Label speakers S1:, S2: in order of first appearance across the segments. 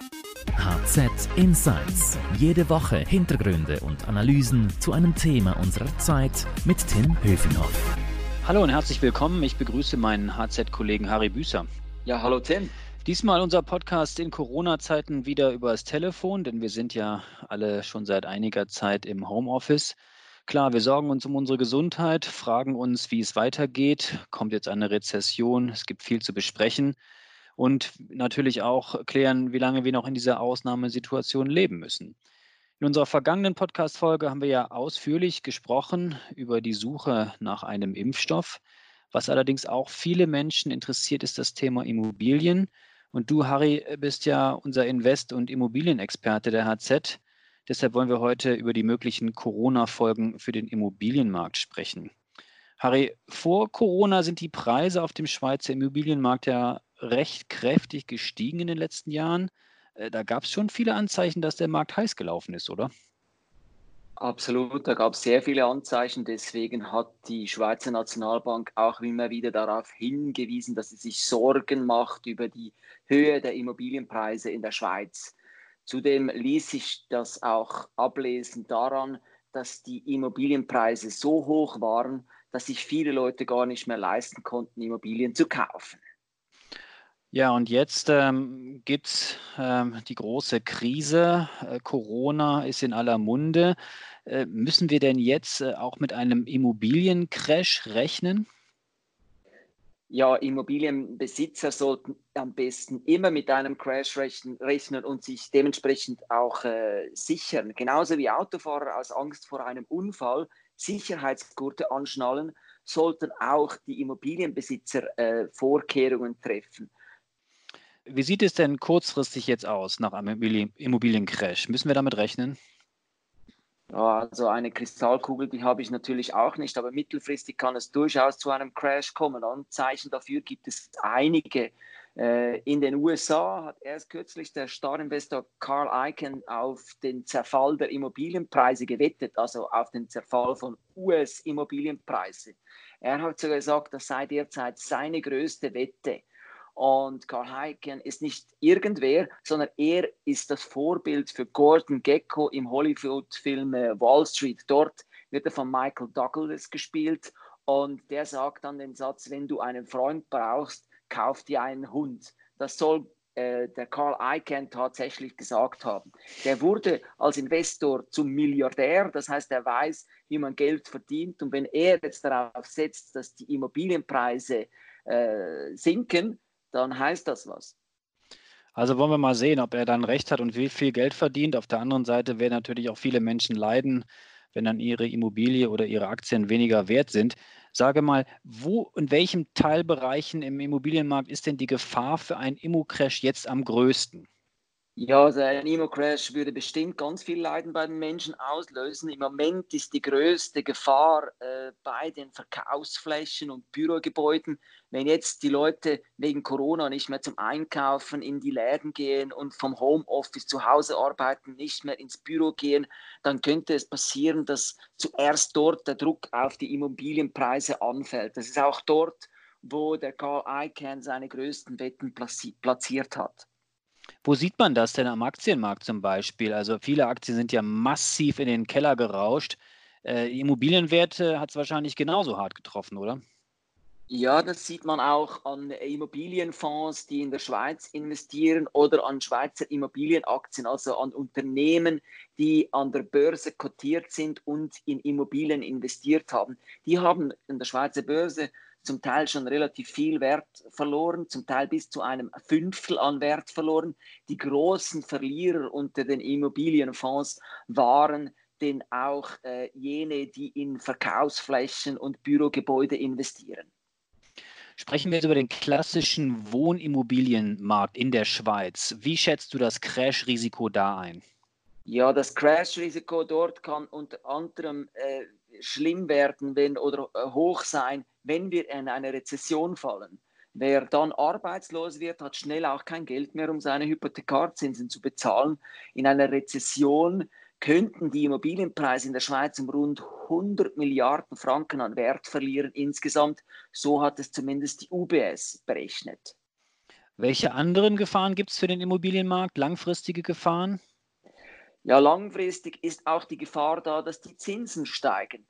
S1: HZ Insights. Jede Woche Hintergründe und Analysen zu einem Thema unserer Zeit mit Tim Höfinghoff.
S2: Hallo und herzlich willkommen. Ich begrüße meinen HZ-Kollegen Harry Büßer.
S3: Ja, hallo Tim.
S2: Diesmal unser Podcast in Corona-Zeiten wieder übers Telefon, denn wir sind ja alle schon seit einiger Zeit im Homeoffice. Klar, wir sorgen uns um unsere Gesundheit, fragen uns, wie es weitergeht. Kommt jetzt eine Rezession? Es gibt viel zu besprechen und natürlich auch klären, wie lange wir noch in dieser Ausnahmesituation leben müssen. In unserer vergangenen Podcast-Folge haben wir ja ausführlich gesprochen über die Suche nach einem Impfstoff. Was allerdings auch viele Menschen interessiert, ist das Thema Immobilien. Und du, Harry, bist ja unser Invest- und Immobilienexperte der HZ. Deshalb wollen wir heute über die möglichen Corona-Folgen für den Immobilienmarkt sprechen. Harry, vor Corona sind die Preise auf dem Schweizer Immobilienmarkt ja recht kräftig gestiegen in den letzten Jahren. Äh, da gab es schon viele Anzeichen, dass der Markt heiß gelaufen ist, oder?
S3: Absolut, da gab es sehr viele Anzeichen. Deswegen hat die Schweizer Nationalbank auch immer wieder darauf hingewiesen, dass sie sich Sorgen macht über die Höhe der Immobilienpreise in der Schweiz. Zudem ließ sich das auch ablesen daran, dass die Immobilienpreise so hoch waren, dass sich viele Leute gar nicht mehr leisten konnten, Immobilien zu kaufen.
S2: Ja, und jetzt ähm, gibt es ähm, die große Krise. Äh, Corona ist in aller Munde. Äh, müssen wir denn jetzt äh, auch mit einem Immobiliencrash rechnen?
S3: Ja, Immobilienbesitzer sollten am besten immer mit einem Crash rechnen, und sich dementsprechend auch äh, sichern. Genauso wie Autofahrer aus Angst vor einem Unfall Sicherheitsgurte anschnallen, sollten auch die Immobilienbesitzer äh, Vorkehrungen treffen.
S2: Wie sieht es denn kurzfristig jetzt aus nach einem Immobiliencrash? Müssen wir damit rechnen?
S3: Also eine Kristallkugel, die habe ich natürlich auch nicht, aber mittelfristig kann es durchaus zu einem Crash kommen. Anzeichen dafür gibt es einige. Äh, in den USA hat erst kürzlich der Starinvestor Carl Icahn auf den Zerfall der Immobilienpreise gewettet, also auf den Zerfall von US-Immobilienpreisen. Er hat sogar gesagt, das sei derzeit seine größte Wette. Und Karl Heiken ist nicht irgendwer, sondern er ist das Vorbild für Gordon Gecko im Hollywood-Film äh, Wall Street. Dort wird er von Michael Douglas gespielt und der sagt dann den Satz, wenn du einen Freund brauchst, kauf dir einen Hund. Das soll äh, der Carl Icahn tatsächlich gesagt haben. Der wurde als Investor zum Milliardär, das heißt, er weiß, wie man Geld verdient. Und wenn er jetzt darauf setzt, dass die Immobilienpreise äh, sinken, dann heißt das was.
S2: Also wollen wir mal sehen, ob er dann recht hat und wie viel Geld verdient. Auf der anderen Seite werden natürlich auch viele Menschen leiden, wenn dann ihre Immobilie oder ihre Aktien weniger wert sind. Sage mal, wo in welchen Teilbereichen im Immobilienmarkt ist denn die Gefahr für einen Immo-Crash jetzt am größten?
S3: Ja, also ein Immo-Crash würde bestimmt ganz viel Leiden bei den Menschen auslösen. Im Moment ist die größte Gefahr äh, bei den Verkaufsflächen und Bürogebäuden. Wenn jetzt die Leute wegen Corona nicht mehr zum Einkaufen in die Läden gehen und vom Homeoffice zu Hause arbeiten, nicht mehr ins Büro gehen, dann könnte es passieren, dass zuerst dort der Druck auf die Immobilienpreise anfällt. Das ist auch dort, wo der Carl Icahn seine größten Wetten platziert hat.
S2: Wo sieht man das denn am Aktienmarkt zum Beispiel? Also viele Aktien sind ja massiv in den Keller gerauscht. Äh, Immobilienwerte hat es wahrscheinlich genauso hart getroffen, oder?
S3: Ja, das sieht man auch an Immobilienfonds, die in der Schweiz investieren oder an Schweizer Immobilienaktien, also an Unternehmen, die an der Börse kotiert sind und in Immobilien investiert haben. Die haben in der Schweizer Börse zum Teil schon relativ viel Wert verloren, zum Teil bis zu einem Fünftel an Wert verloren. Die großen Verlierer unter den Immobilienfonds waren denn auch äh, jene, die in Verkaufsflächen und Bürogebäude investieren.
S2: Sprechen wir jetzt über den klassischen Wohnimmobilienmarkt in der Schweiz. Wie schätzt du das Crash-Risiko da ein?
S3: Ja, das Crash-Risiko dort kann unter anderem äh, schlimm werden wenn, oder äh, hoch sein, wenn wir in eine Rezession fallen. Wer dann arbeitslos wird, hat schnell auch kein Geld mehr, um seine Hypothekarzinsen zu bezahlen. In einer Rezession könnten die Immobilienpreise in der Schweiz um rund 100 Milliarden Franken an Wert verlieren insgesamt. So hat es zumindest die UBS berechnet.
S2: Welche anderen Gefahren gibt es für den Immobilienmarkt? Langfristige Gefahren?
S3: Ja, langfristig ist auch die Gefahr da, dass die Zinsen steigen.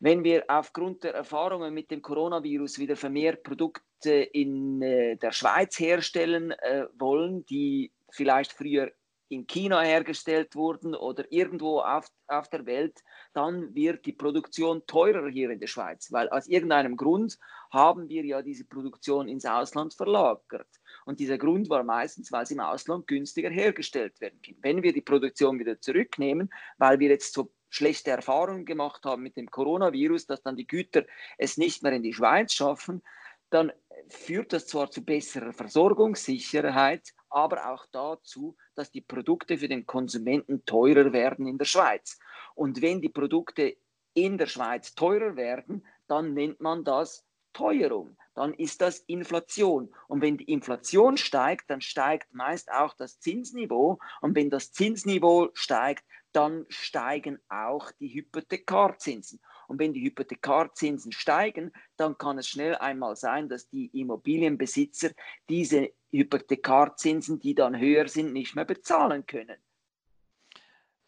S3: Wenn wir aufgrund der Erfahrungen mit dem Coronavirus wieder vermehrt Produkte in äh, der Schweiz herstellen äh, wollen, die vielleicht früher in China hergestellt wurden oder irgendwo auf, auf der Welt, dann wird die Produktion teurer hier in der Schweiz, weil aus irgendeinem Grund haben wir ja diese Produktion ins Ausland verlagert. Und dieser Grund war meistens, weil sie im Ausland günstiger hergestellt werden können. Wenn wir die Produktion wieder zurücknehmen, weil wir jetzt so schlechte Erfahrungen gemacht haben mit dem Coronavirus, dass dann die Güter es nicht mehr in die Schweiz schaffen, dann führt das zwar zu besserer Versorgungssicherheit, aber auch dazu, dass die Produkte für den Konsumenten teurer werden in der Schweiz. Und wenn die Produkte in der Schweiz teurer werden, dann nennt man das Teuerung. Dann ist das Inflation. Und wenn die Inflation steigt, dann steigt meist auch das Zinsniveau. Und wenn das Zinsniveau steigt, dann steigen auch die Hypothekarzinsen. Und wenn die Hypothekarzinsen steigen, dann kann es schnell einmal sein, dass die Immobilienbesitzer diese Hypothekarzinsen, die dann höher sind, nicht mehr bezahlen können.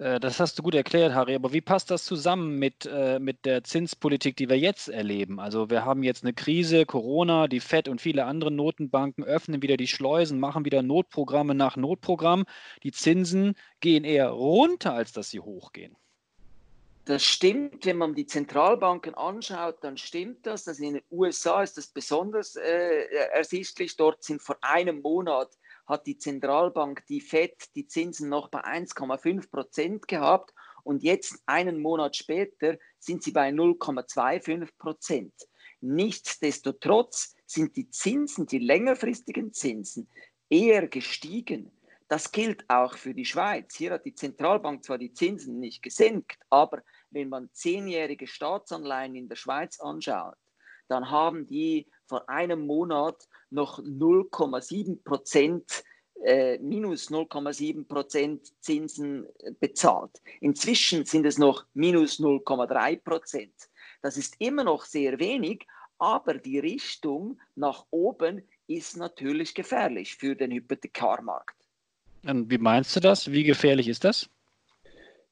S2: Äh, das hast du gut erklärt, Harry. Aber wie passt das zusammen mit, äh, mit der Zinspolitik, die wir jetzt erleben? Also wir haben jetzt eine Krise, Corona, die FED und viele andere Notenbanken öffnen wieder die Schleusen, machen wieder Notprogramme nach Notprogramm. Die Zinsen gehen eher runter, als dass sie hochgehen.
S3: Das stimmt, wenn man die Zentralbanken anschaut, dann stimmt das. Also in den USA ist das besonders äh, ersichtlich. Dort sind vor einem Monat hat die Zentralbank, die FED, die Zinsen noch bei 1,5 Prozent gehabt und jetzt einen Monat später sind sie bei 0,25 Prozent. Nichtsdestotrotz sind die Zinsen, die längerfristigen Zinsen, eher gestiegen. Das gilt auch für die Schweiz. Hier hat die Zentralbank zwar die Zinsen nicht gesenkt, aber wenn man zehnjährige Staatsanleihen in der Schweiz anschaut, dann haben die vor einem Monat noch 0,7 Prozent äh, minus 0,7 Prozent Zinsen bezahlt. Inzwischen sind es noch minus 0,3 Prozent. Das ist immer noch sehr wenig, aber die Richtung nach oben ist natürlich gefährlich für den Hypothekarmarkt.
S2: Und wie meinst du das? Wie gefährlich ist das?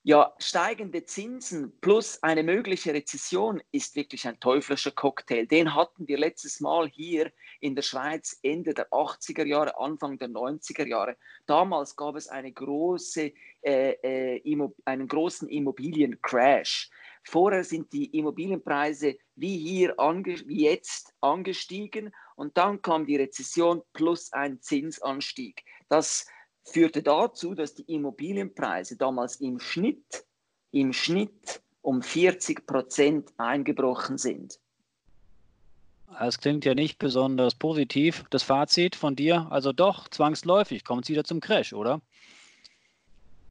S3: Ja, steigende Zinsen plus eine mögliche Rezession ist wirklich ein teuflischer Cocktail. Den hatten wir letztes Mal hier in der Schweiz Ende der 80er Jahre, Anfang der 90er Jahre. Damals gab es eine große, äh, äh, einen großen Immobiliencrash. Vorher sind die Immobilienpreise wie hier, wie jetzt angestiegen und dann kam die Rezession plus ein Zinsanstieg. Das führte dazu, dass die Immobilienpreise damals im Schnitt, im Schnitt um 40 Prozent eingebrochen sind.
S2: Das klingt ja nicht besonders positiv. Das Fazit von dir, also doch, zwangsläufig kommt es wieder zum Crash, oder?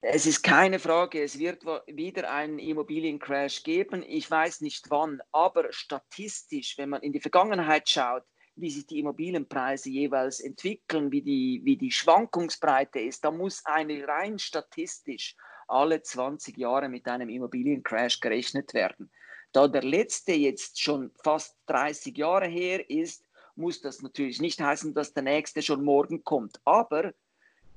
S3: Es ist keine Frage, es wird wieder einen Immobiliencrash geben. Ich weiß nicht wann, aber statistisch, wenn man in die Vergangenheit schaut, wie sich die Immobilienpreise jeweils entwickeln, wie die, wie die Schwankungsbreite ist, da muss eine rein statistisch alle 20 Jahre mit einem Immobiliencrash gerechnet werden. Da der letzte jetzt schon fast 30 Jahre her ist, muss das natürlich nicht heißen, dass der nächste schon morgen kommt. Aber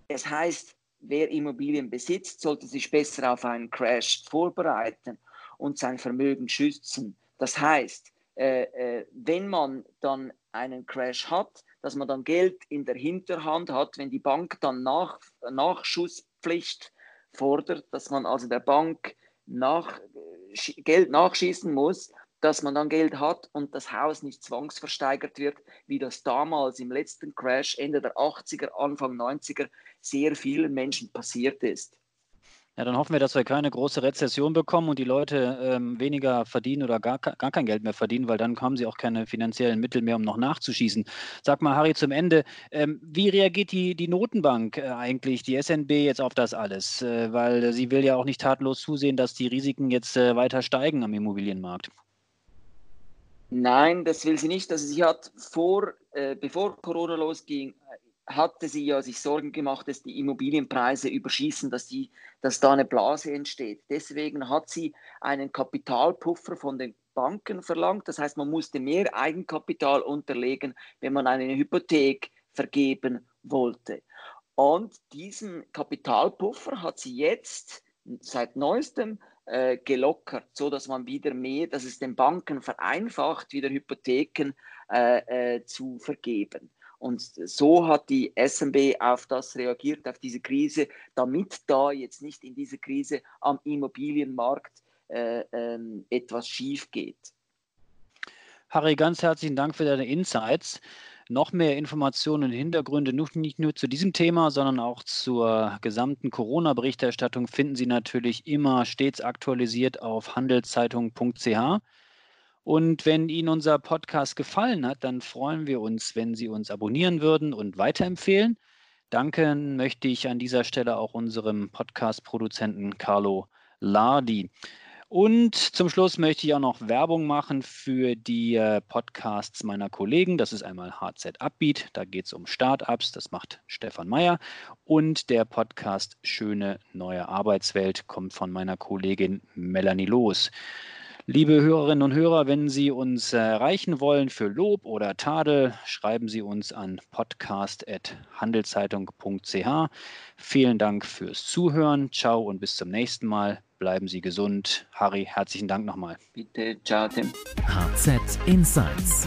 S3: es heißt, wer Immobilien besitzt, sollte sich besser auf einen Crash vorbereiten und sein Vermögen schützen. Das heißt, äh, äh, wenn man dann einen Crash hat, dass man dann Geld in der Hinterhand hat, wenn die Bank dann nach, Nachschusspflicht fordert, dass man also der Bank nach, Geld nachschießen muss, dass man dann Geld hat und das Haus nicht zwangsversteigert wird, wie das damals im letzten Crash Ende der 80er, Anfang 90er sehr vielen Menschen passiert ist.
S2: Ja, dann hoffen wir, dass wir keine große Rezession bekommen und die Leute ähm, weniger verdienen oder gar, gar kein Geld mehr verdienen, weil dann haben sie auch keine finanziellen Mittel mehr, um noch nachzuschießen. Sag mal, Harry, zum Ende, ähm, wie reagiert die, die Notenbank äh, eigentlich, die SNB jetzt auf das alles? Äh, weil sie will ja auch nicht tatenlos zusehen, dass die Risiken jetzt äh, weiter steigen am Immobilienmarkt.
S3: Nein, das will sie nicht. Also sie hat vor, äh, bevor Corona losging, hatte sie ja sich Sorgen gemacht, dass die Immobilienpreise überschießen, dass, die, dass da eine Blase entsteht. Deswegen hat sie einen Kapitalpuffer von den Banken verlangt. Das heißt, man musste mehr Eigenkapital unterlegen, wenn man eine Hypothek vergeben wollte. Und diesen Kapitalpuffer hat sie jetzt seit neuestem äh, gelockert, so dass man wieder mehr, dass es den Banken vereinfacht, wieder Hypotheken äh, äh, zu vergeben. Und so hat die SMB auf das reagiert, auf diese Krise, damit da jetzt nicht in dieser Krise am Immobilienmarkt äh, ähm, etwas schief geht.
S2: Harry, ganz herzlichen Dank für deine Insights. Noch mehr Informationen und Hintergründe, nicht nur zu diesem Thema, sondern auch zur gesamten Corona-Berichterstattung finden Sie natürlich immer stets aktualisiert auf handelszeitung.ch. Und wenn Ihnen unser Podcast gefallen hat, dann freuen wir uns, wenn Sie uns abonnieren würden und weiterempfehlen. Danken möchte ich an dieser Stelle auch unserem Podcast-Produzenten Carlo Lardi. Und zum Schluss möchte ich auch noch Werbung machen für die äh, Podcasts meiner Kollegen. Das ist einmal HZ Upbeat, da geht es um Startups, das macht Stefan Meyer. Und der Podcast Schöne neue Arbeitswelt kommt von meiner Kollegin Melanie Loos. Liebe Hörerinnen und Hörer, wenn Sie uns erreichen wollen für Lob oder Tadel, schreiben Sie uns an podcast.handelszeitung.ch. Vielen Dank fürs Zuhören. Ciao und bis zum nächsten Mal. Bleiben Sie gesund. Harry, herzlichen Dank nochmal.
S3: Bitte, ciao, Tim.
S1: HZ Insights